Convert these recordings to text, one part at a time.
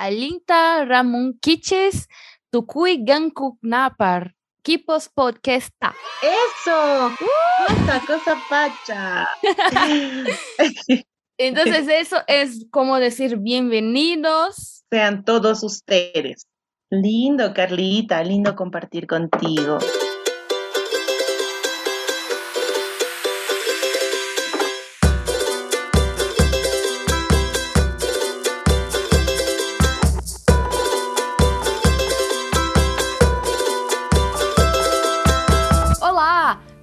Alinta Ramón Quiches, Tukui Gankuk Napar, Kipos Podcasta. ¡Eso! ¡Cosa, cosa pacha! Entonces eso es como decir bienvenidos. Sean todos ustedes. Lindo, Carlita, lindo compartir contigo.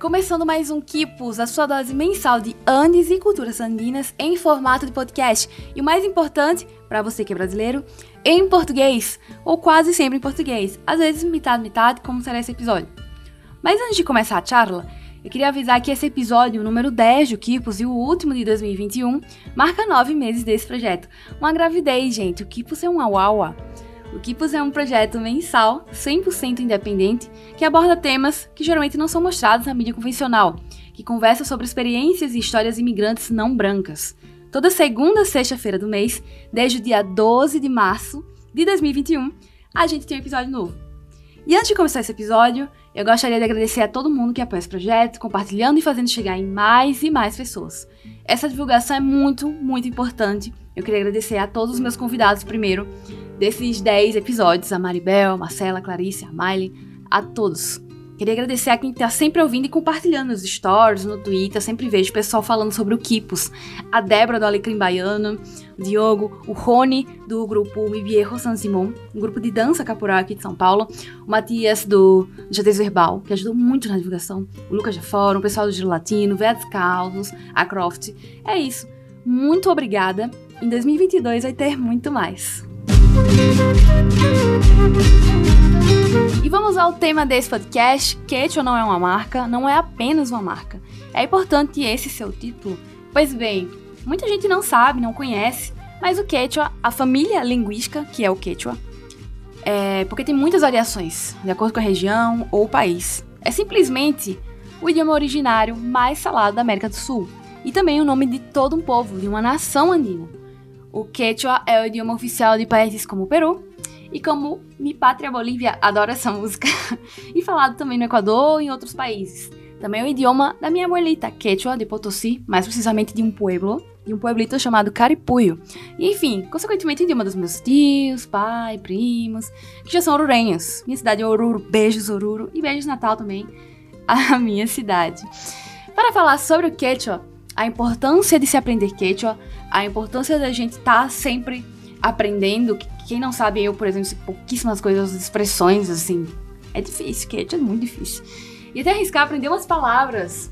Começando mais um Kipus, a sua dose mensal de Andes e culturas andinas em formato de podcast. E o mais importante, para você que é brasileiro, em português, ou quase sempre em português, às vezes metade, metade, como será esse episódio. Mas antes de começar a charla, eu queria avisar que esse episódio, o número 10 do Kipus e o último de 2021, marca nove meses desse projeto. Uma gravidez, gente. O Kipus é um auaua. O Kipus é um projeto mensal, 100% independente, que aborda temas que geralmente não são mostrados na mídia convencional, que conversa sobre experiências e histórias imigrantes não brancas. Toda segunda sexta-feira do mês, desde o dia 12 de março de 2021, a gente tem um episódio novo. E antes de começar esse episódio, eu gostaria de agradecer a todo mundo que apoia esse projeto, compartilhando e fazendo chegar em mais e mais pessoas. Essa divulgação é muito, muito importante. Eu queria agradecer a todos os meus convidados primeiro, desses 10 episódios, a Maribel, a Marcela, a Clarice, a Miley, a todos. Queria agradecer a quem está sempre ouvindo e compartilhando nos stories, no Twitter. sempre vejo o pessoal falando sobre o Kipos. A Débora do Alecrim Baiano, o Diogo, o Rony do grupo Mi Viejo San Simón, um grupo de dança caporal aqui de São Paulo. O Matias do Jadez Verbal, que ajudou muito na divulgação. O Lucas de Fórum, o pessoal do Giro Latino, Vedas Caldos, a Croft. É isso. Muito obrigada. Em 2022 vai ter muito mais. E vamos ao tema desse podcast. Quechua não é uma marca, não é apenas uma marca. É importante esse seu título? Pois bem, muita gente não sabe, não conhece, mas o Quechua, a família linguística, que é o Quechua, é porque tem muitas variações, de acordo com a região ou o país. É simplesmente o idioma originário mais falado da América do Sul e também o nome de todo um povo, de uma nação andina. O Quechua é o idioma oficial de países como Peru, e como Mi Pátria Bolívia adora essa música, e falado também no Equador e em outros países. Também é o idioma da minha abuelita, Quechua de Potosí, mais precisamente de um pueblo, de um pueblito chamado Caripuyo. E enfim, consequentemente o idioma dos meus tios, pai, primos, que já são orurenhos. Minha cidade é Oruro, beijos Oruro e beijos Natal também, a minha cidade. Para falar sobre o Quechua, a importância de se aprender Quechua, a importância da gente estar tá sempre aprendendo. Quem não sabe, eu, por exemplo, sei pouquíssimas coisas, expressões, assim. É difícil, Quechua é muito difícil. E até arriscar aprender umas palavras.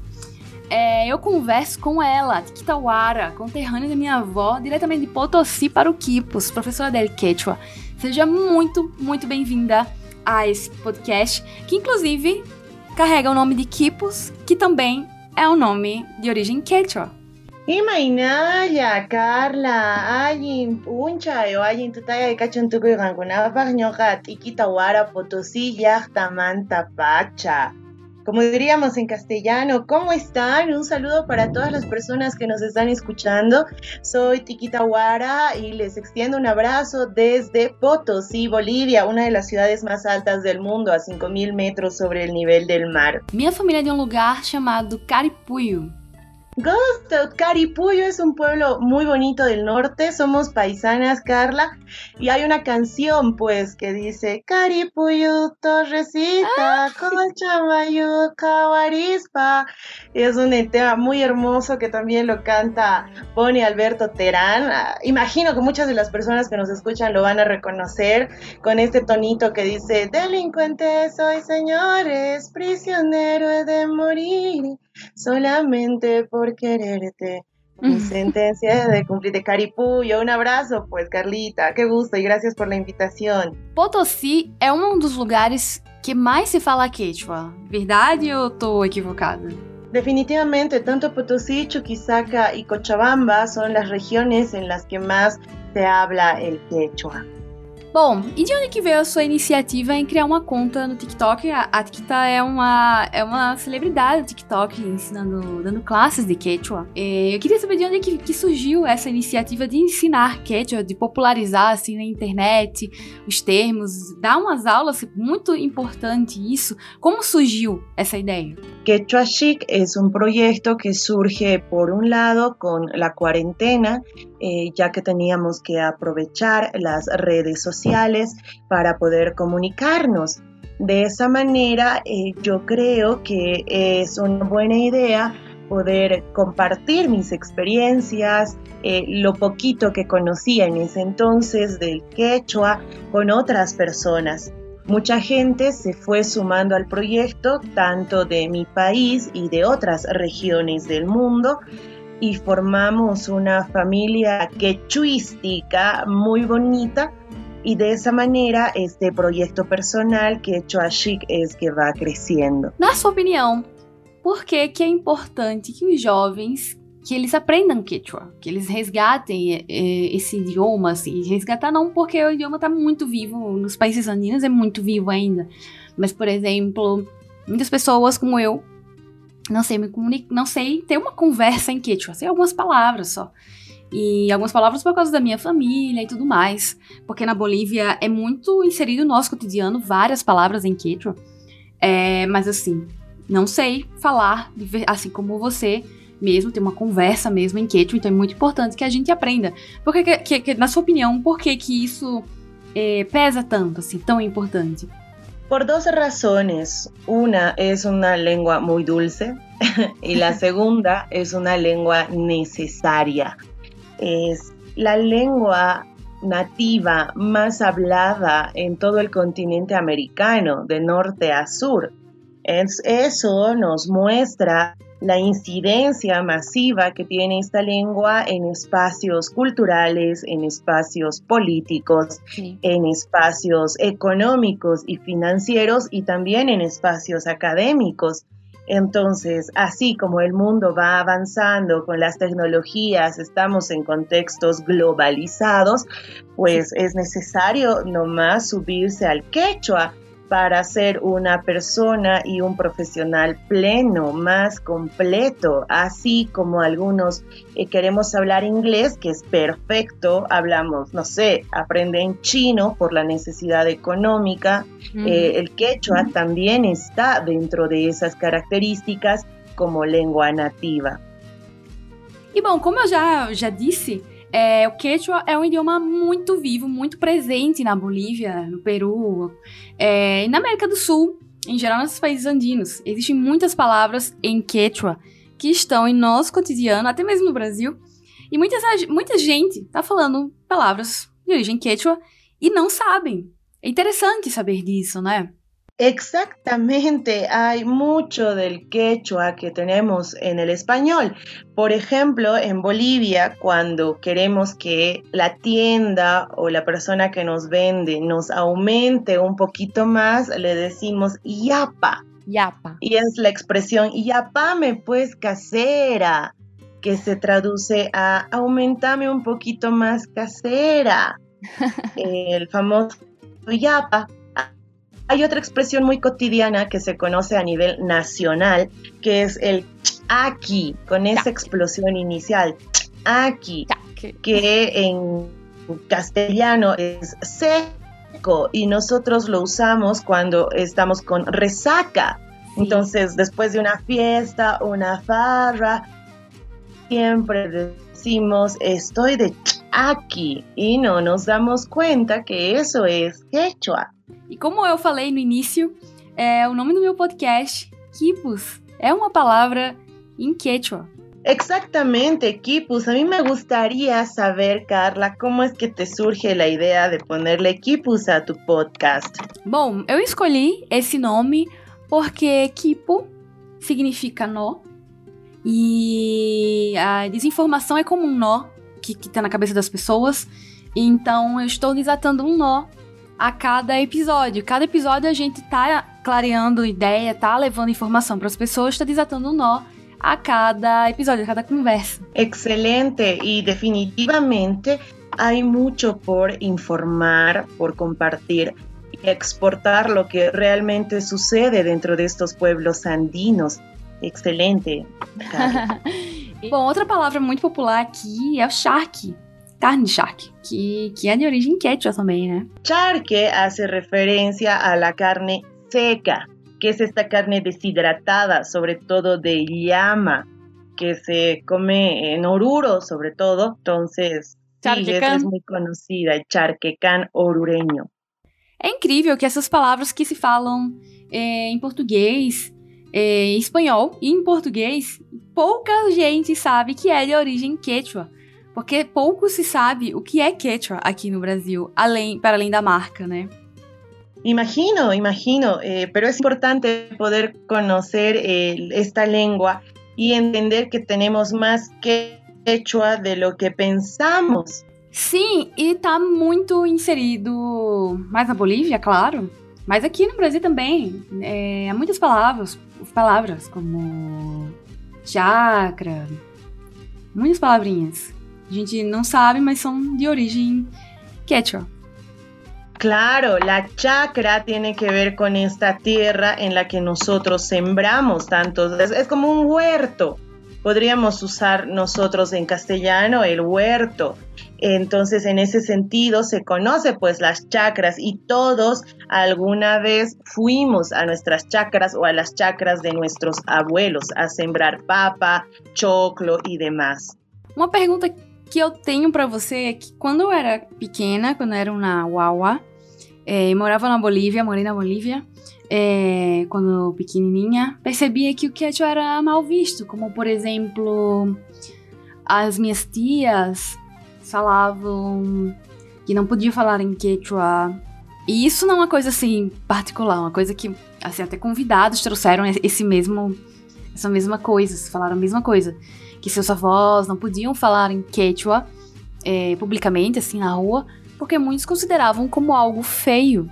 É, eu converso com ela, Kitawara, conterrânea da minha avó, diretamente de Potosí para o Quipos, professora Adele Quechua. Seja muito, muito bem-vinda a esse podcast, que inclusive carrega o nome de Quipos, que também é um nome de origem quechua. Imainaya, Carla, alguien puncha o alguien tutaya de cachontuco y gangunapa, ñoja, tiquita, guara, potosí, yachtamanta, pacha. Como diríamos en castellano, ¿cómo están? Un saludo para todas las personas que nos están escuchando. Soy Tiquita Huara y les extiendo un abrazo desde Potosí, Bolivia, una de las ciudades más altas del mundo, a 5.000 metros sobre el nivel del mar. Mi familia de un lugar llamado Caripuyo, Gusto, Caripuyo es un pueblo muy bonito del norte, somos paisanas, Carla, y hay una canción, pues, que dice Caripuyo, Torrecita, ah. Colchamayo, Cabarispa. Es un tema muy hermoso que también lo canta Bonnie Alberto Terán. Ah, imagino que muchas de las personas que nos escuchan lo van a reconocer con este tonito que dice, delincuente soy, señores, prisionero he de morir solamente por quererte. Mi sentencia de cumplir de Caripuyo. Un abrazo, pues, Carlita. Qué gusto y gracias por la invitación. Potosí é um dos lugares que mais se fala quechua. Verdade ou estou equivocada? Definitivamente, tanto Potosí, Chuquisaca y Cochabamba son las regiones en las que más se habla el quechua. Bom, e de onde que veio a sua iniciativa em criar uma conta no TikTok? A, a Tikta é uma, é uma celebridade do TikTok ensinando, dando classes de Quechua. E eu queria saber de onde que, que surgiu essa iniciativa de ensinar Quechua, de popularizar assim na internet os termos, dar umas aulas, muito importante isso. Como surgiu essa ideia? Quechua Chic es un proyecto que surge por un lado con la cuarentena, eh, ya que teníamos que aprovechar las redes sociales para poder comunicarnos. De esa manera, eh, yo creo que es una buena idea poder compartir mis experiencias, eh, lo poquito que conocía en ese entonces del quechua con otras personas. Mucha gente se fue sumando al proyecto, tanto de mi país y de otras regiones del mundo, y formamos una familia quechuística muy bonita y de esa manera este proyecto personal Quechua Chic es que va creciendo. Na sua opinião, por que, que é importante que os jovens que eles aprendam quechua, que eles resgatem é, é, esse idioma, assim, resgatar não porque o idioma está muito vivo nos países andinos, é muito vivo ainda, mas por exemplo, muitas pessoas como eu não sei me comunicar, não sei ter uma conversa em quechua, sei algumas palavras só. E algumas palavras por causa da minha família e tudo mais. Porque na Bolívia é muito inserido no nosso cotidiano várias palavras em quechua. É, mas assim, não sei falar, assim como você, mesmo, ter uma conversa mesmo em quechua, então é muito importante que a gente aprenda. Porque, que, que, na sua opinião, por que, que isso eh, pesa tanto, assim, tão importante? Por dos razones. Una es una lengua muy dulce y la segunda es una lengua necesaria. Es la lengua nativa más hablada en todo el continente americano, de norte a sur. Es, eso nos muestra la incidencia masiva que tiene esta lengua en espacios culturales, en espacios políticos, sí. en espacios económicos y financieros y también en espacios académicos. Entonces, así como el mundo va avanzando con las tecnologías, estamos en contextos globalizados, pues es necesario nomás subirse al quechua para ser una persona y un profesional pleno, más completo, así como algunos eh, queremos hablar inglés, que es perfecto, hablamos, no sé, aprenden chino por la necesidad económica, mm. eh, el quechua también está dentro de esas características como lengua nativa. E bom, como eu já, já disse, É, o Quechua é um idioma muito vivo, muito presente na Bolívia, no Peru é, e na América do Sul, em geral nos países andinos. Existem muitas palavras em Quechua que estão em nosso cotidiano, até mesmo no Brasil, e muitas, muita gente está falando palavras de origem Quechua e não sabem. É interessante saber disso, né? Exactamente, hay mucho del quechua que tenemos en el español. Por ejemplo, en Bolivia, cuando queremos que la tienda o la persona que nos vende nos aumente un poquito más, le decimos yapa. Yapa. Y es la expresión yapame pues casera, que se traduce a aumentame un poquito más casera. el famoso yapa hay otra expresión muy cotidiana que se conoce a nivel nacional, que es el aquí, con esa explosión inicial, aquí, que en castellano es seco y nosotros lo usamos cuando estamos con resaca. Entonces, después de una fiesta, una farra, siempre decimos estoy de aquí y no nos damos cuenta que eso es quechua. E como eu falei no início, é, o nome do meu podcast, Kipus, é uma palavra em quechua. Exactamente, Kipus. A mí me gustaría saber, Carla, cómo es que te surge la idea de ponerle Kipus a tu podcast. Bom, eu escolhi esse nome porque Kipu significa nó e a desinformação é como um nó que, que tá na cabeça das pessoas. Então eu estou desatando um nó a cada episódio. Cada episódio a gente tá clareando ideia, tá levando informação para as pessoas, está desatando um nó a cada episódio, a cada conversa. Excelente e definitivamente hay mucho por informar, por compartir y exportar lo que realmente sucede dentro de estos pueblos andinos. Excelente. Bom, outra palavra muito popular aqui é o charque, charque, que, que é de origem quechua também, né? Charque hace referencia a la carne seca, que es esta carne deshidratada, sobre todo de llama, que se come en Oruro, sobre todo. Entonces, sí, esa es muy conhecida, el charquecán orureño. É incrível que essas palavras que se falam é, em português, é, em espanhol e em português, pouca gente sabe que é de origem quechua. Porque pouco se sabe o que é quechua aqui no Brasil, além, para além da marca, né? Imagino, imagino, eh, pero es importante poder conocer eh, esta lengua y entender que tenemos más quechua de lo que pensamos. Sim, e tá muito inserido mais na Bolívia, claro, mas aqui no Brasil também. É, há muitas palavras, palavras como chakra, muitas palavrinhas. A gente não sabe, mas são de origem quechua. Claro, la chacra tiene que ver con esta tierra en la que nosotros sembramos tanto, es, es, como un huerto. Podríamos usar nosotros en castellano el huerto. Entonces, en ese sentido, se conoce pues las chacras y todos alguna vez fuimos a nuestras chacras o a las chacras de nuestros abuelos a sembrar papa, choclo y demás. Uma pergunta que eu tenho para você é que quando eu era pequena, quando eu era uma Wawa, é, morava na Bolívia, morei na Bolívia, é, quando pequenininha, percebia que o quechua era mal visto, como por exemplo, as minhas tias falavam que não podia falar em quechua. E isso não é uma coisa assim particular, uma coisa que assim até convidados trouxeram esse mesmo essa mesma coisa, falaram a mesma coisa, que seus avós não podiam falar em quechua é, publicamente assim na rua, porque muitos consideravam como algo feio,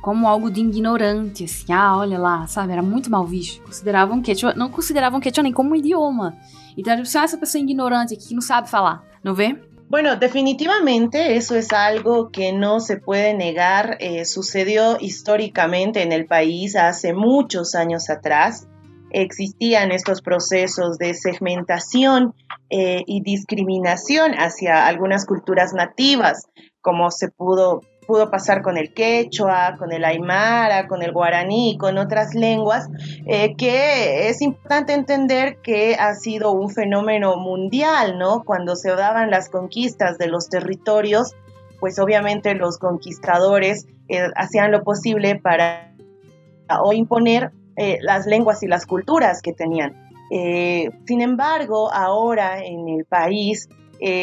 como algo de ignorante, assim, ah, olha lá, sabe, era muito mal visto. Consideravam quechua, não consideravam quechua nem como um idioma. Então, era tipo, ah, essa pessoa ignorante aqui que não sabe falar, não vê? Bueno, definitivamente eso es algo que no se puede negar. Eh, sucedió históricamente en el país hace muchos años atrás. Existían estos procesos de segmentación eh, y discriminación hacia algunas culturas nativas, como se pudo pudo pasar con el quechua, con el aymara, con el guaraní, con otras lenguas, eh, que es importante entender que ha sido un fenómeno mundial, ¿no? Cuando se daban las conquistas de los territorios, pues obviamente los conquistadores eh, hacían lo posible para o imponer eh, las lenguas y las culturas que tenían. sin embargo, ahora en el país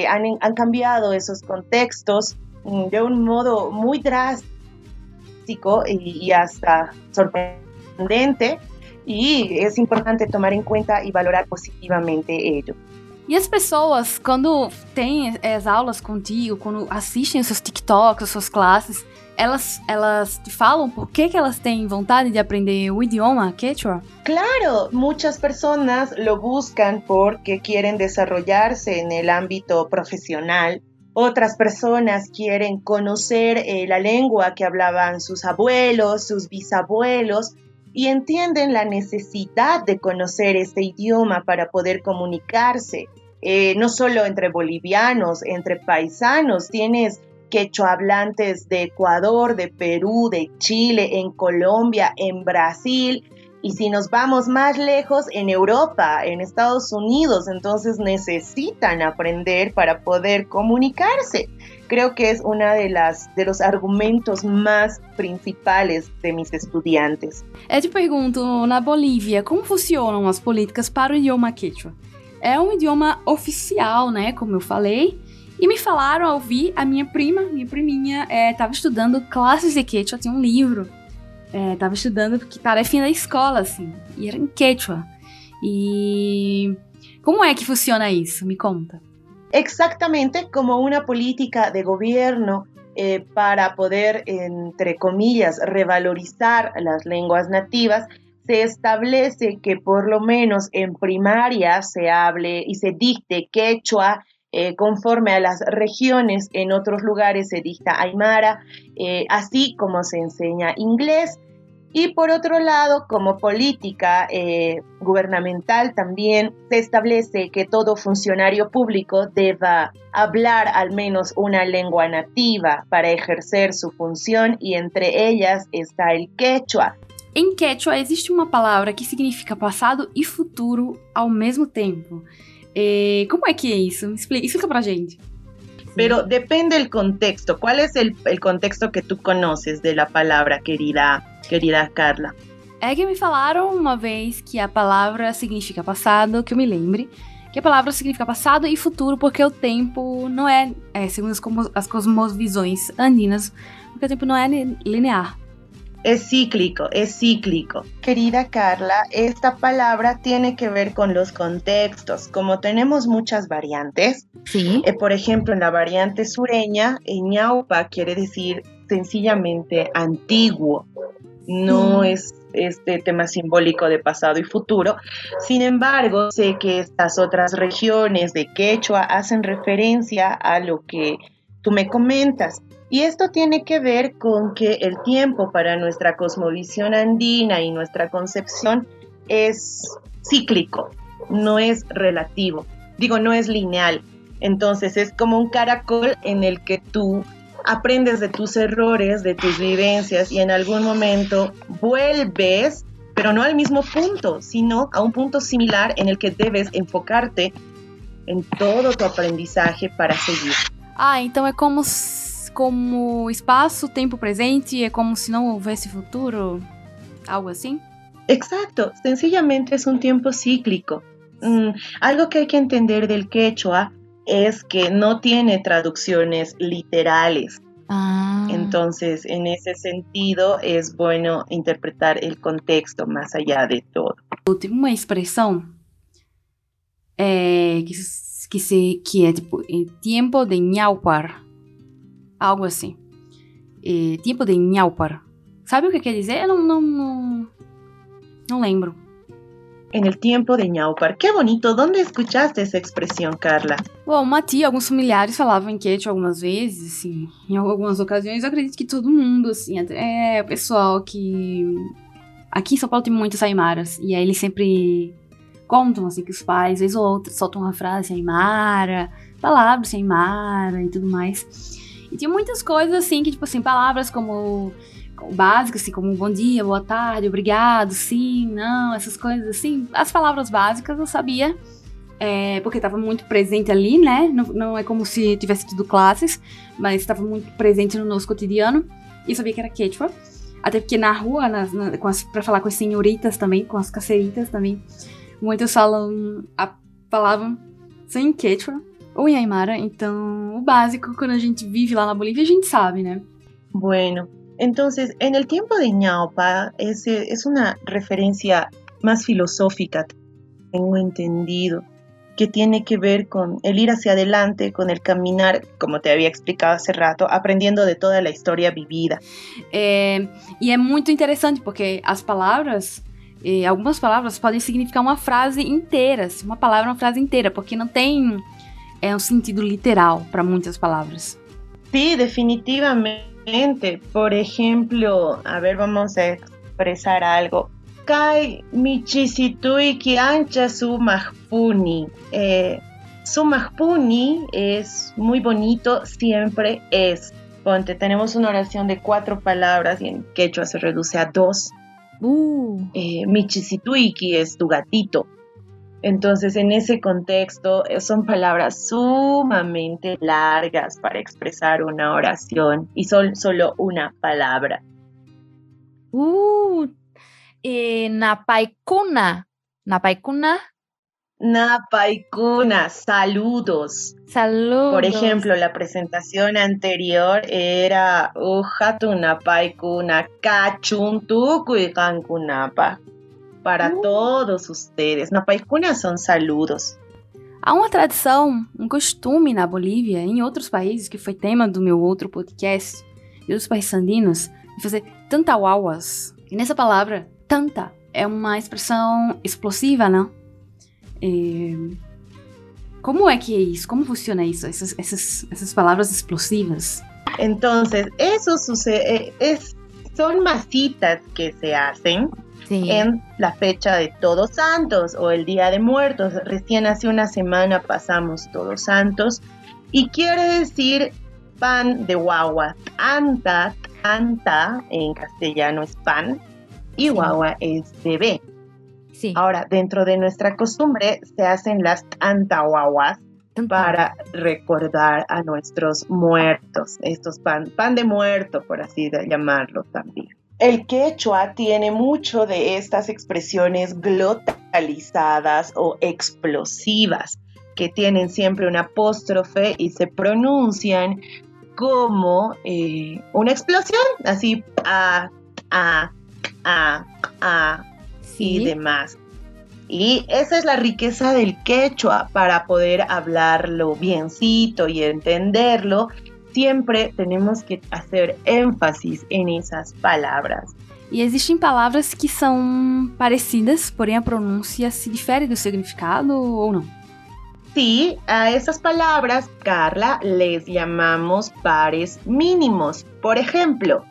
han, han cambiado esos contextos, Mm, de un modo muy drástico y, hasta sorprendente e é importante tomar em conta e valorar positivamente ello. E as pessoas, quando têm as aulas contigo, quando assistem os TikToks, as suas classes, elas, elas te falam por que, que elas têm vontade de aprender o idioma quechua? Claro, muchas personas lo buscan porque quieren desarrollarse en el ámbito profesional otras personas quieren conocer eh, la lengua que hablaban sus abuelos, sus bisabuelos, y entienden la necesidad de conocer este idioma para poder comunicarse, eh, no solo entre bolivianos, entre paisanos, tienes quechua hablantes de Ecuador, de Perú, de Chile, en Colombia, en Brasil, y si nos vamos más lejos, en Europa, en Estados Unidos, entonces necesitan aprender para poder comunicarse. Creo que es uno de, las, de los argumentos más principales de mis estudiantes. Eu te pergunto, na Bolívia, como funcionam as políticas para o idioma quechua? É um idioma oficial, como eu falei, e me falaram ao ouvir, a minha prima, minha priminha, estava é, estudando classes de quechua, tinha um livro é, tava estudando porque tarefinha da escola, assim, e era em quechua. E como é que funciona isso? Me conta. Exactamente como una política de gobierno eh, para poder, entre comillas, revalorizar las lenguas nativas, se establece que por lo menos en primaria se hable y se dicte quechua eh, conforme a las regiones, en otros lugares se dicta aymara, eh, así como se enseña inglés. Y por otro lado, como política eh, gubernamental también se establece que todo funcionario público deba hablar al menos una lengua nativa para ejercer su función y entre ellas está el quechua. Em quechua existe uma palavra que significa passado e futuro ao mesmo tempo. Eh, como é que é isso? Explica, explica pra gente. Pero depende del contexto. ¿Cuál es el, el, contexto que tú conoces de la palabra, querida, querida Carla? É que me falaram uma vez que a palavra significa passado, que eu me lembre, que a palavra significa passado e futuro, porque o tempo não é, é segundo as, as cosmovisões andinas, porque o tempo não é linear. Es cíclico, es cíclico. Querida Carla, esta palabra tiene que ver con los contextos. Como tenemos muchas variantes, sí. Eh, por ejemplo, en la variante sureña, ñaupa quiere decir sencillamente antiguo. No es este tema simbólico de pasado y futuro. Sin embargo, sé que estas otras regiones de Quechua hacen referencia a lo que tú me comentas. Y esto tiene que ver con que el tiempo para nuestra cosmovisión andina y nuestra concepción es cíclico, no es relativo, digo, no es lineal. Entonces es como un caracol en el que tú aprendes de tus errores, de tus vivencias y en algún momento vuelves, pero no al mismo punto, sino a un punto similar en el que debes enfocarte en todo tu aprendizaje para seguir. Ah, então é como como espaço, tempo presente, é como se não houvesse futuro, algo assim? Exacto, sencillamente es un tiempo cíclico. Mm, algo que hay que entender del quechua es que no tiene traducciones literales. Ah. Entonces, en ese sentido, es bueno interpretar el contexto más allá de todo. Tem uma expressão é, que, que, se, que é tipo, em tempo de ñaupar. Algo assim. É, tempo de ñaupar. Sabe o que quer dizer? Eu não, não, não, não lembro. En el tiempo de ñaupar. Qué bonito. ¿Dónde escuchaste esa expresión, Carla? Bom, uma tia, alguns familiares falavam em quechua algumas vezes, assim, em algumas ocasiões. Eu acredito que todo mundo, assim, até o pessoal que... Aqui em São Paulo tem muitos aimaras, e aí eles sempre contam, assim, que os pais, vezes ou outros, soltam uma frase aimara, palavras aimara e tudo mais. E tinha muitas coisas, assim, que, tipo assim, palavras como básicas, assim, como bom dia, boa tarde, obrigado, sim, não, essas coisas assim. As palavras básicas eu sabia, é, porque estava muito presente ali, né? Não, não é como se tivesse tido classes, mas estava muito presente no nosso cotidiano. E eu sabia que era quechua. Até porque na rua, nas, na, para falar com as senhoritas também, com as caceritas também, muitos falam, a, falavam sem quechua ou em aymara. Então, o básico, quando a gente vive lá na Bolívia, a gente sabe, né? Bueno, Entonces, en el tiempo de ñaupa es, es una referencia más filosófica, tengo entendido, que tiene que ver con el ir hacia adelante, con el caminar, como te había explicado hace rato, aprendiendo de toda la historia vivida. É, e é muito interessante porque as palavras, eh, algumas palavras podem significar uma frase inteira, uma palavra, uma frase inteira, porque não tem é, um sentido literal para muitas palavras. Sí, definitivamente. Por ejemplo, a ver, vamos a expresar algo. Kai michisitui ki ancha su mahpuni. Eh, su mahpuni es muy bonito, siempre es. Ponte, tenemos una oración de cuatro palabras y en quechua se reduce a dos. Uh. Eh, Michisituiki es tu gatito. Entonces, en ese contexto, eh, son palabras sumamente largas para expresar una oración y son solo una palabra. Uh, eh, napaikuna. Napaikuna. Napaikuna, saludos. Saludos. Por ejemplo, la presentación anterior era Ujatu Napaikuna Kachuntuku y Kankunapa para uh. todos ustedes. Na Paicuna são saludos. Há uma tradição, um costume na Bolívia e em outros países, que foi tema do meu outro podcast, e dos países andinos, de fazer tantauauas. E nessa palavra, tanta, é uma expressão explosiva, né? É... como é que é isso? Como funciona isso? Essas, essas, essas palavras explosivas. Entonces, eso sucede, es, son masitas que se hacen Sí. en la fecha de Todos Santos o el Día de Muertos. Recién hace una semana pasamos Todos Santos y quiere decir pan de guagua. Anta, anta en castellano es pan y Sí. guagua es bebé. Sí. Ahora, dentro de nuestra costumbre se hacen las antahuahuas para recordar a nuestros muertos, estos pan, pan de muerto, por así llamarlo también. El quechua tiene mucho de estas expresiones glotalizadas o explosivas, que tienen siempre un apóstrofe y se pronuncian como eh, una explosión, así a, a, a, a y demás. Y esa es la riqueza del quechua para poder hablarlo biencito y entenderlo. Siempre tenemos que hacer énfasis en esas palabras. E existem palavras que são parecidas, porém a pronúncia se difere do significado ou não? Sí, a esas palabras, Carla, les llamamos pares mínimos. Por ejemplo,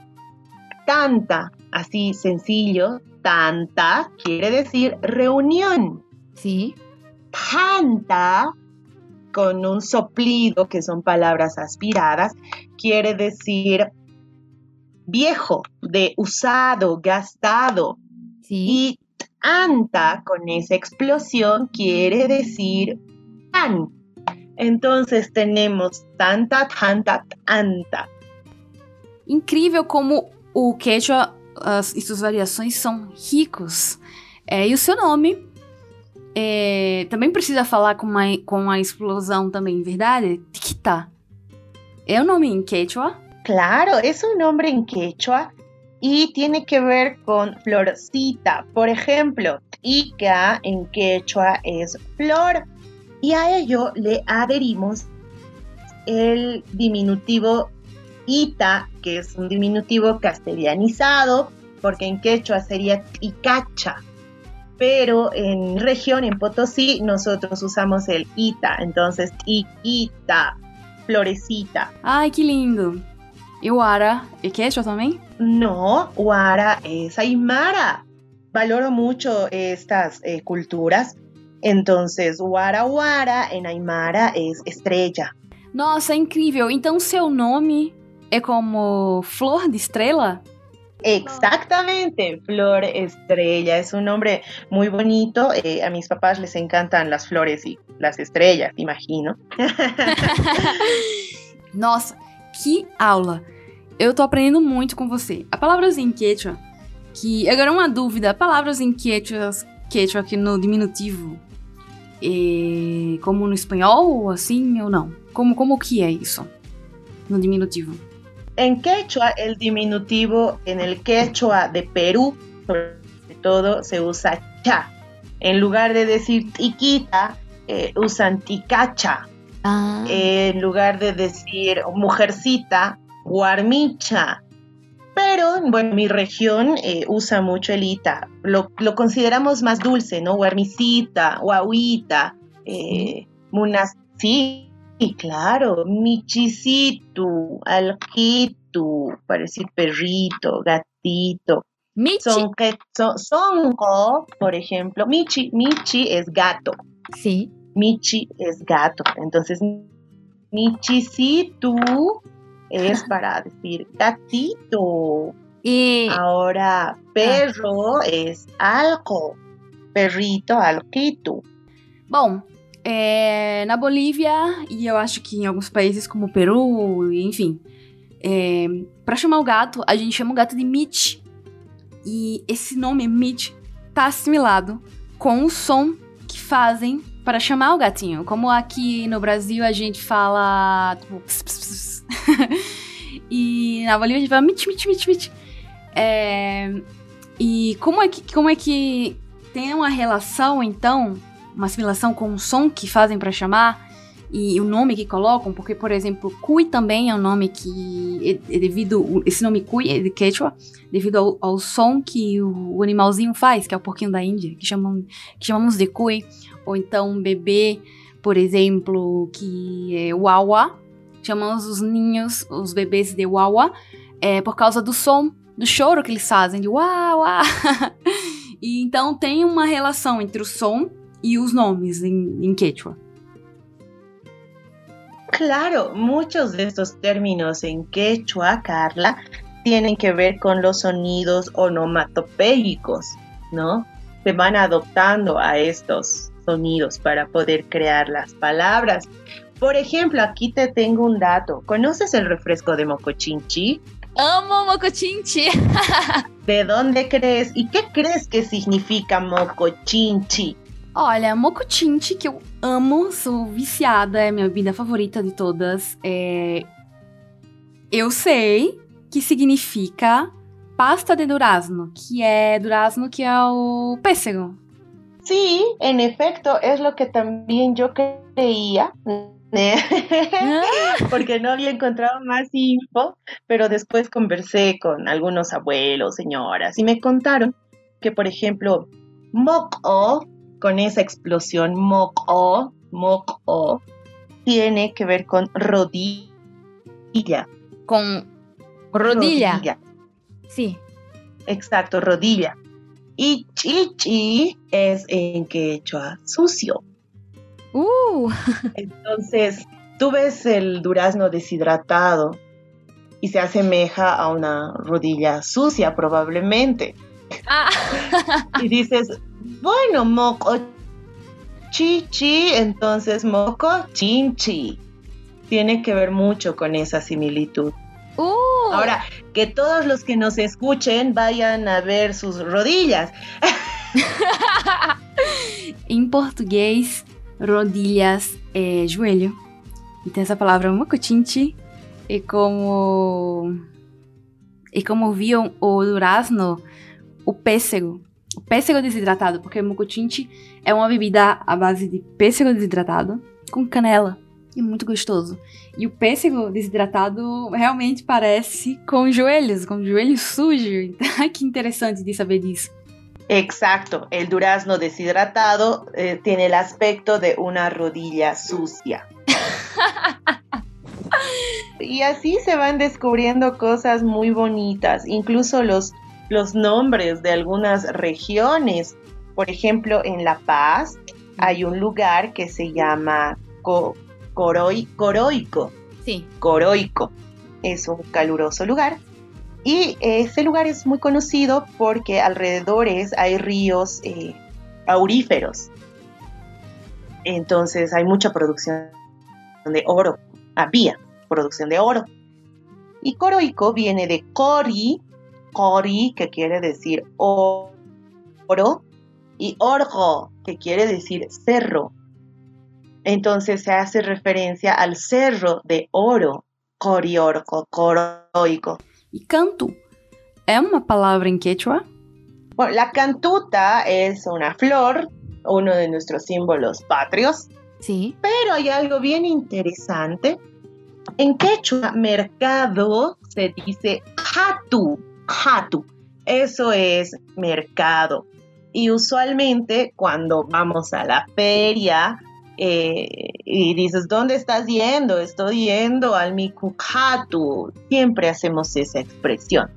tanta, así sencillo, tanta quiere decir reunión. Sí. Tanta, con un soplido, que son palabras aspiradas, quiere decir viejo, de usado, gastado. Sí. Y anta, con esa explosión, quiere decir pan. Entonces tenemos tanta, tanta, tanta. Incrível como o quechua as, e suas variações são ricos. É, e o seu nome é, também precisa falar com, uma, com a explosão também, verdade? Tiquitá. É o nome em quechua? Claro, es un nombre en quechua y tiene que ver con florcita. Por ejemplo, Ica en quechua es flor y a ello le adherimos el diminutivo ita, que es un diminutivo castellanizado, porque en quechua sería icacha. Pero en región, en Potosí, nosotros usamos el ita, entonces iquita, florecita. Ai, que lindo! E o ara é quechua também? No, Wara es Aymara. Valoro mucho estas eh, culturas. Entonces, Wara Wara en Aymara es estrella. Nossa, é incrível! Então seu nome é como flor de estrela? Exactamente, Flor Estrella. Es un nombre muy bonito. Eh, a mis papás les encantan las flores y las estrellas, imagino. Nossa, que aula! Eu tô aprendendo muito com você. A palavras em quechua, que agora uma dúvida, palavras em quechua, quechua aqui no diminutivo, é como no espanhol, assim ou não? Como, como que é isso no diminutivo? En quechua, el diminutivo en el quechua de Perú, sobre todo, se usa cha. En lugar de decir tiquita, eh, usan ticacha. Ah. En lugar de decir mujercita, guarmicha. Pero, bueno, mi región eh, usa mucho el ita. Lo, lo consideramos más dulce, ¿no? Guarmicita, guauita, eh, munas. Sí, claro. Michicitu, alquitu, para decir perrito, gatito. Michi. Son, son, songo, por ejemplo. Michi, michi es gato. Sí. Michi es gato. Entonces, Michicitu es para decir gatito. E Ahora, perro es algo. Perrito, alquito. Bom, é, na Bolívia e eu acho que em alguns países como o Peru, enfim, é, para chamar o gato, a gente chama o gato de Mitch. E esse nome Mitch tá assimilado com o som que fazem para chamar o gatinho. Como aqui no Brasil a gente fala tipo, e na Bolívia a gente fala Mitch, Mitch, Mitch, Mitch. É, e como é que como é que tem uma relação então uma assimilação com o som que fazem para chamar e o nome que colocam, porque, por exemplo, Cui também é um nome que é, é devido. Esse nome Cui é de Quechua, devido ao, ao som que o, o, animalzinho faz, que é o porquinho da Índia, que, chamam, que chamamos de Cui, ou então bebê, por exemplo, que é Wawa. Chamamos os ninhos, os bebês de Wawa, é, por causa do som, do choro que eles fazem, de Wawa. e então tem uma relação entre o som e os nomes em, em quechua. Claro, muchos de estos términos en quechua, Carla, tienen que ver con los sonidos onomatopéicos, ¿no? Se van adoptando a estos sonidos para poder crear las palabras. Por ejemplo, aquí te tengo un dato. ¿Conoces el refresco de Mocochinchi? Amo mocochinchi. ¿De dónde crees y qué crees que significa Mocochinchi? Olha, Mocochinchi, que eu amo, sou viciada, é minha bebida favorita de todas. É... Eu sei que significa pasta de durazno, que é durazno que é o pêssego. Sí, en efecto, es lo que también yo creía, ¿eh? porque no había encontrado más info, pero después conversé con algunos abuelos, señoras, y me contaron que, por ejemplo, moco, con esa explosión moco, moco, tiene que ver con rodilla. Con rodilla. Sí. Exacto, rodilla. Y chichi es en quechua sucio. Uh, Entonces, tú ves el durazno deshidratado y se asemeja a una rodilla sucia probablemente. ah, Y dices, bueno, moco chichi, entonces moco chinchi. Tiene que ver mucho con esa similitud. uh. Ahora, que todos los que nos escuchen vayan a ver sus rodillas. Em português, rodilhas é joelho. Então essa palavra mocochinchi e como e como viam o durazno, o pêssego, pêssego desidratado, porque mocochinchi é uma bebida à base de pêssego desidratado com canela. E muito gostoso. E o pêssego desidratado realmente parece com joelhos, com joelho sujo. Ai, que interessante de saber disso. Exacto, el durazno deshidratado eh, tiene el aspecto de una rodilla sucia. y así se van descubriendo cosas muy bonitas, incluso los, los nombres de algunas regiones. Por ejemplo, en La Paz hay un lugar que se llama Co- Coroi- Coroico. Sí. Coroico. Es un caluroso lugar. Y ese lugar es muy conocido porque alrededores hay ríos eh, auríferos. Entonces hay mucha producción de oro. Había producción de oro. Y Coroico viene de Cori, Cori, que quiere decir oro, y Orgo, que quiere decir cerro. Entonces se hace referencia al cerro de oro, Coriorco, Coroico. E canto é uma palavra em quechua? Bueno, la cantuta es una flor, uno de nuestros símbolos patrios, Sí. pero hay algo bien interesante. En quechua, mercado se dice hatu, hatu. Eso es mercado. Y usualmente cuando vamos a la feria eh, y dices, ¿dónde estás yendo? Estoy yendo al Mikukatu. Siempre hacemos esa expresión.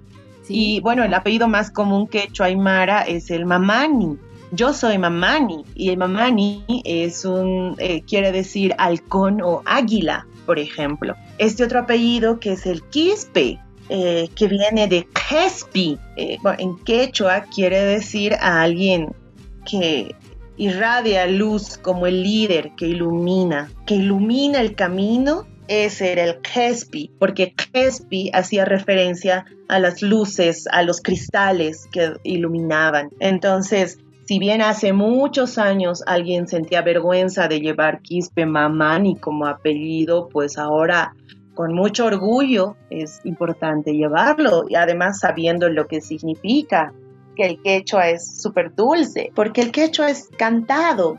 Y bueno, el apellido más común quechua aymara es el mamani. Yo soy mamani y el mamani es un, eh, quiere decir halcón o águila, por ejemplo. Este otro apellido que es el quispe, eh, que viene de quespi, eh, en quechua quiere decir a alguien que irradia luz como el líder que ilumina, que ilumina el camino. Ese era el Kespi, porque Kespi hacía referencia a las luces, a los cristales que iluminaban. Entonces, si bien hace muchos años alguien sentía vergüenza de llevar Quispe Mamani como apellido, pues ahora con mucho orgullo es importante llevarlo y además sabiendo lo que significa, que el quechua es súper dulce, porque el quechua es cantado,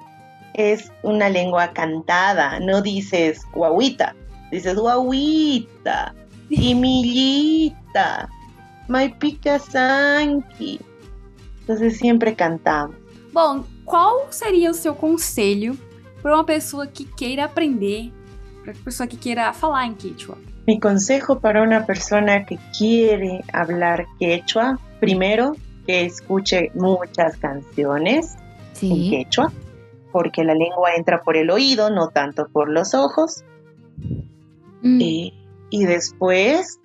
es una lengua cantada, no dices guaguita, dices guaguita, y millita, maipita sanki. Entonces siempre cantamos. Bom, qual seria o seu conselho para uma pessoa que queira aprender, para pessoa que queira falar em quechua? Mi consejo para una persona que quiere hablar quechua, primero que escuche muchas canciones en quechua, porque la lengua entra por el oído, no tanto por los ojos. Mm, y después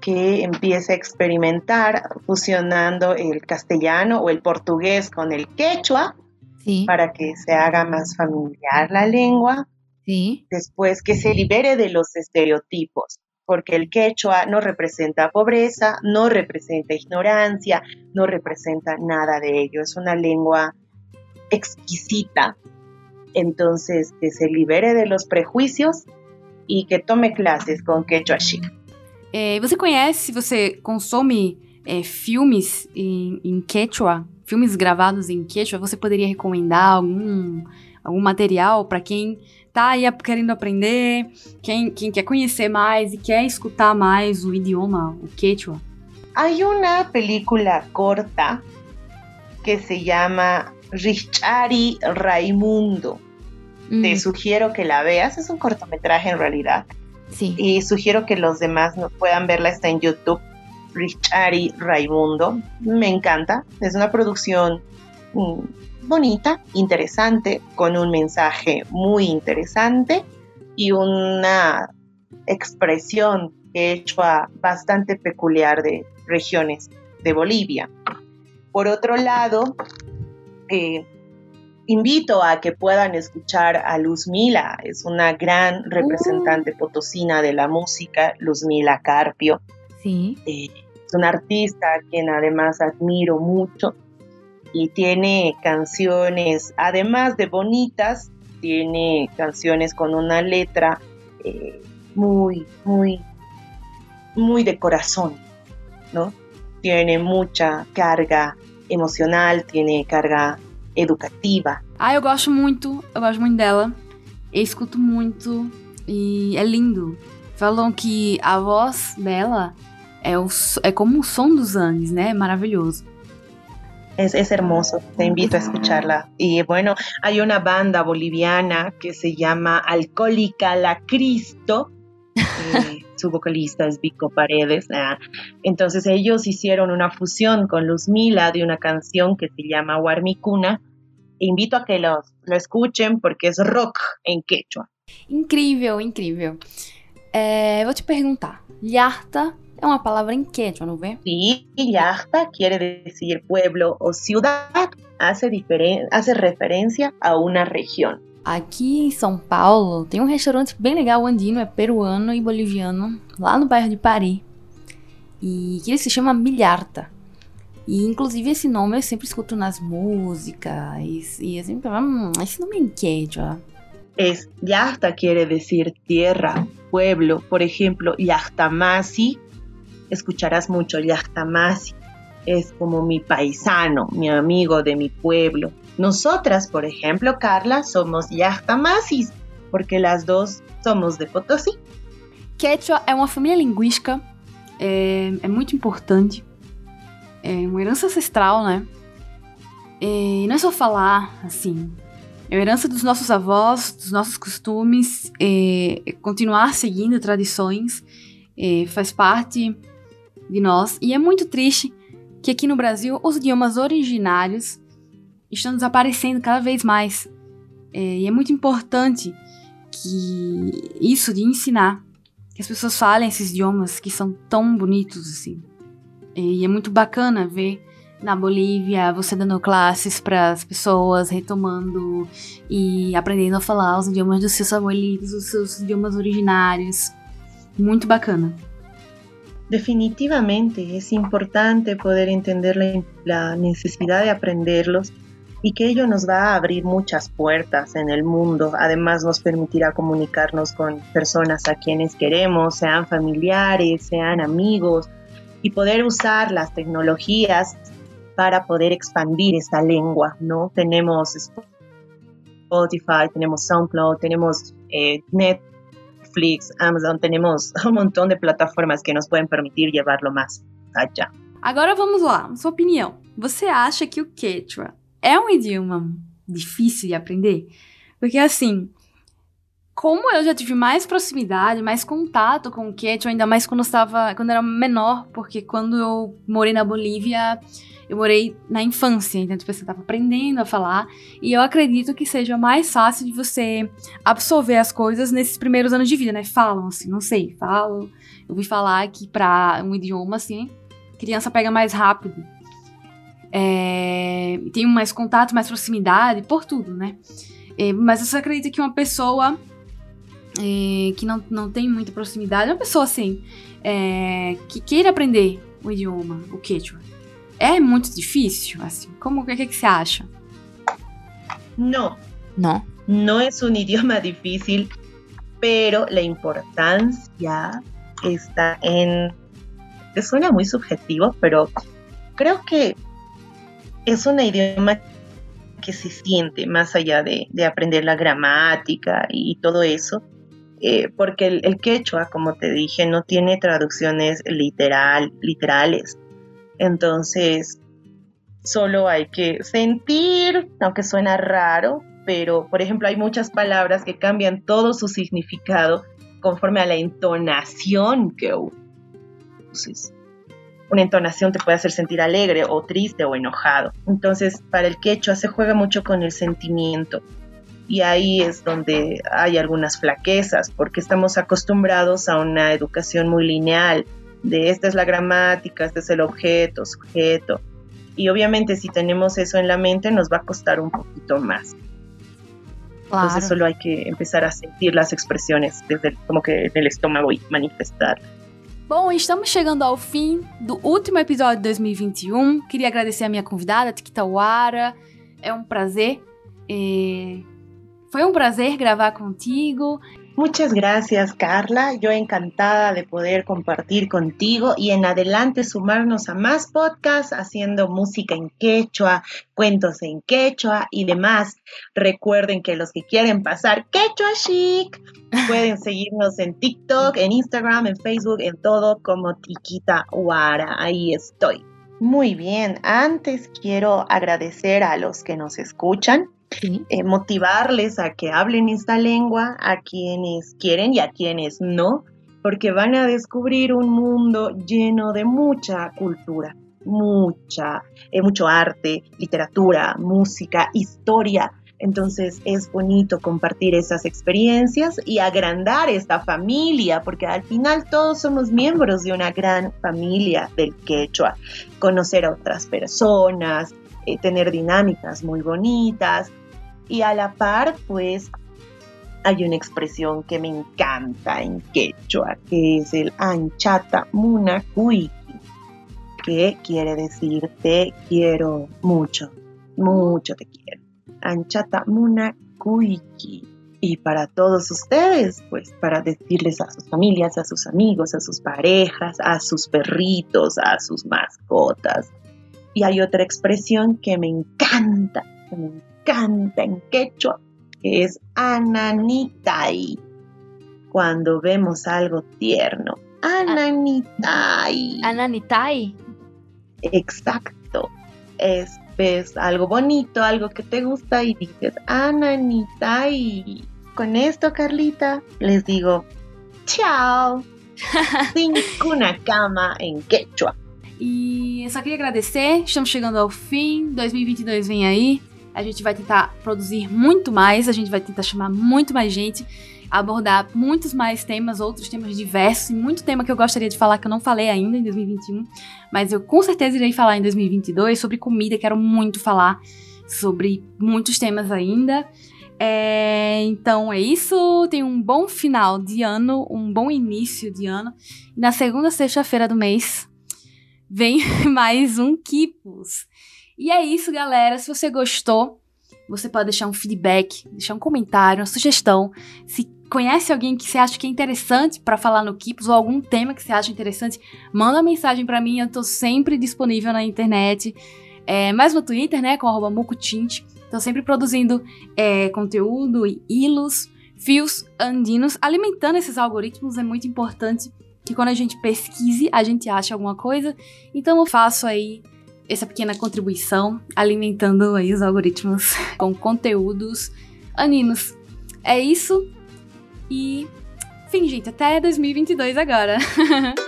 que empiece a experimentar fusionando el castellano o el portugués con el quechua sí, para que se haga más familiar la lengua. Sí. Después que se libere de los estereotipos, porque el quechua no representa pobreza, no representa ignorancia, no representa nada de ello. Es una lengua exquisita. Entonces, que se libere de los prejuicios e que tome clases com quechua chic. É, você conhece, você consome é, filmes em, em quechua, filmes gravados em quechua? Você poderia recomendar algum, algum material para quem tá aí querendo aprender, quem, quem quer conhecer mais e quer escutar mais o idioma, o quechua? Hay una película corta que se llama Richari Raimundo. Mm, Te sugiero que la veas, es un cortometraje en realidad. sí. y sugiero que los demás no puedan verla, está en YouTube, Richari Raimundo, me encanta, es una producción mm, bonita, interesante, con un mensaje muy interesante y una expresión quechua bastante peculiar de regiones de Bolivia. Por otro lado, eh, invito a que puedan escuchar a Luzmila, es una gran representante potosina de la música, Luzmila Carpio. Sí. Eh, es una artista a quien además admiro mucho y tiene canciones, además de bonitas, tiene canciones con una letra eh, muy, muy, muy de corazón, ¿no? Tiene mucha carga emocional, tiene carga educativa. Ah, eu gosto muito, eu gosto muito dela. Eu escuto muito e é lindo. Falam que a voz dela é, o, é como o som dos Andes, né? Maravilhoso. Es, es hermoso, te invito a escucharla. Y bueno, hay una banda boliviana que se llama Alcohólica La Cristo. eh, su vocalista es Vico Paredes. ah. Entonces ellos hicieron una fusión con Luzmila de una canción que se llama Warmicuna. Invito a que lo, lo escuchen porque es rock en quechua. Incrível, incrível. É, vou te perguntar. Yarta é uma palavra em quechua, não vê? Sí, Yachta quiere decir pueblo o ciudad. Hace, hace referencia a una región. Aqui em São Paulo tem um restaurante bem legal andino, é peruano e boliviano, lá no bairro de Paris. E que ele se chama Milharta. E inclusive esse nome eu sempre escuto nas músicas. E, eu sempre falo, hum, esse nome é quechua. es Yachta quiere decir tierra, pueblo. Por ejemplo, Yachtamasi, escucharás mucho Yachtamasi, es como mi paisano, mi amigo de mi pueblo. Nosotras, por ejemplo, Carla, somos Yachtamasis, porque las dos somos de Potosí. Quechua é uma família linguística, é, é muito importante, é uma herança ancestral, né? E não é só falar, assim, é uma herança dos nossos avós, dos nossos costumes, é, é continuar seguindo tradições, é, faz parte de nós. E é muito triste que aqui no Brasil os idiomas originários estão desaparecendo cada vez mais. É, e é muito importante que isso de ensinar que as pessoas falem esses idiomas que são tão bonitos assim. E é muito bacana ver na Bolívia você dando classes para as pessoas, retomando e aprendendo a falar os idiomas dos seus abuelitos, os seus idiomas originários. Muito bacana. Definitivamente es importante poder entender la, necesidad de aprenderlos y que ello nos va a abrir muchas puertas en el mundo. Además nos permitirá comunicarnos con personas a quienes queremos, sean familiares, sean amigos, y poder usar las tecnologías para poder expandir esta lengua, ¿no? Tenemos Spotify, tenemos SoundCloud, tenemos eh, Netflix, Amazon, tenemos un montón de plataformas que nos pueden permitir llevarlo más allá. Agora vamos lá, sua opinião. Você acha que o Quechua é um idioma difícil de aprender? Porque assim, como eu já tive mais proximidade, mais contato com o Quechua, ainda mais quando eu estava, quando eu era menor, porque quando eu morei na Bolívia, eu morei na infância, então tipo, você estava aprendendo a falar, e eu acredito que seja mais fácil de você absorver as coisas nesses primeiros anos de vida, né? Falam assim, não sei, falam. Eu ouvi falar que para um idioma assim, criança pega mais rápido. É, tem mais contato, mais proximidade, por tudo, né? É, mas você acredita que uma pessoa é, que não, não tem muita proximidade, uma pessoa assim, é, que queira aprender o idioma, o quechua, é muito difícil, assim? Como, o que, que você acha? No, No. no es un idioma difícil, pero la importancia está en... que Suena muy subjetivo, pero creo que es un idioma que se siente más allá de, de aprender la gramática y todo eso, eh, porque el, el quechua, como te dije, no tiene traducciones literal, literales. Entonces, solo hay que sentir, aunque suena raro, pero por ejemplo hay muchas palabras que cambian todo su significado conforme a la entonación que uses. Una entonación te puede hacer sentir alegre o triste o enojado. Entonces, para el quechua se juega mucho con el sentimiento. Y ahí es donde hay algunas flaquezas, porque estamos acostumbrados a una educación muy lineal, de esta es la gramática, este es el objeto, sujeto. Y obviamente si tenemos eso en la mente nos va a costar un poquito más. Entonces solo hay que empezar a sentir las expresiones desde el- como que en el estómago y manifestar. Bom, estamos chegando ao fim do último episódio de 2021. Queria agradecer a minha convidada, Tikitawara. É um prazer. é, Foi um prazer gravar contigo. Muchas gracias, Carla. Yo encantada de poder compartir contigo y en adelante sumarnos a más podcasts haciendo música en quechua, cuentos en quechua y demás. Recuerden que los que quieren pasar quechua chic pueden seguirnos en TikTok, en Instagram, en Facebook, en todo como Tiquita Wara. Ahí estoy. Muy bien, antes quiero agradecer a los que nos escuchan Eh, motivarles a que hablen esta lengua, a quienes quieren y a quienes no, porque van a descubrir un mundo lleno de mucha cultura, mucha, eh, mucho arte, literatura, música, historia. Entonces es bonito compartir esas experiencias y agrandar esta familia, porque al final todos somos miembros de una gran familia del quechua. Conocer a otras personas, eh, tener dinámicas muy bonitas y a la par pues hay una expresión que me encanta en quechua que es el anchata muna kuiki que quiere decir te quiero mucho mucho te quiero. Anchata muna kuiki. Y para todos ustedes, pues para decirles a sus familias, a sus amigos, a sus parejas, a sus perritos, a sus mascotas, y hay otra expresión que me encanta, que me encanta en quechua, que es ananitai. Cuando vemos algo tierno. Ananitai. Ananitai. Exacto. Es, ves algo bonito, algo que te gusta y dices ananitai. Con esto, Carlita, les digo chao. Sin una cama en quechua. E eu só queria agradecer. Estamos chegando ao fim. 2022 vem aí. A gente vai tentar produzir muito mais. A gente vai tentar chamar muito mais gente. Abordar muitos mais temas, outros temas diversos. E muito tema que eu gostaria de falar que eu não falei ainda em 2021. Mas eu com certeza irei falar em 2022 sobre comida. Quero muito falar sobre muitos temas ainda. É, então é isso. Tenha um bom final de ano, um bom início de ano. Na segunda sexta-feira do mês vem mais um Kipos. E é isso, galera. Se você gostou, você pode deixar um feedback, deixar um comentário, uma sugestão. Se conhece alguém que você acha que é interessante para falar no Kipos ou algum tema que você acha interessante, manda uma mensagem para mim. Eu tô sempre disponível na internet, é, mais no Twitter, né, com arroba mucutinte. Tô sempre produzindo é, conteúdo e hilos, fios andinos, alimentando esses algoritmos é muito importante que quando a gente pesquise, a gente ache alguma coisa. Então eu faço aí essa pequena contribuição, alimentando aí os algoritmos com conteúdos Aninos, é isso. E. Enfim, gente, até 2022 agora.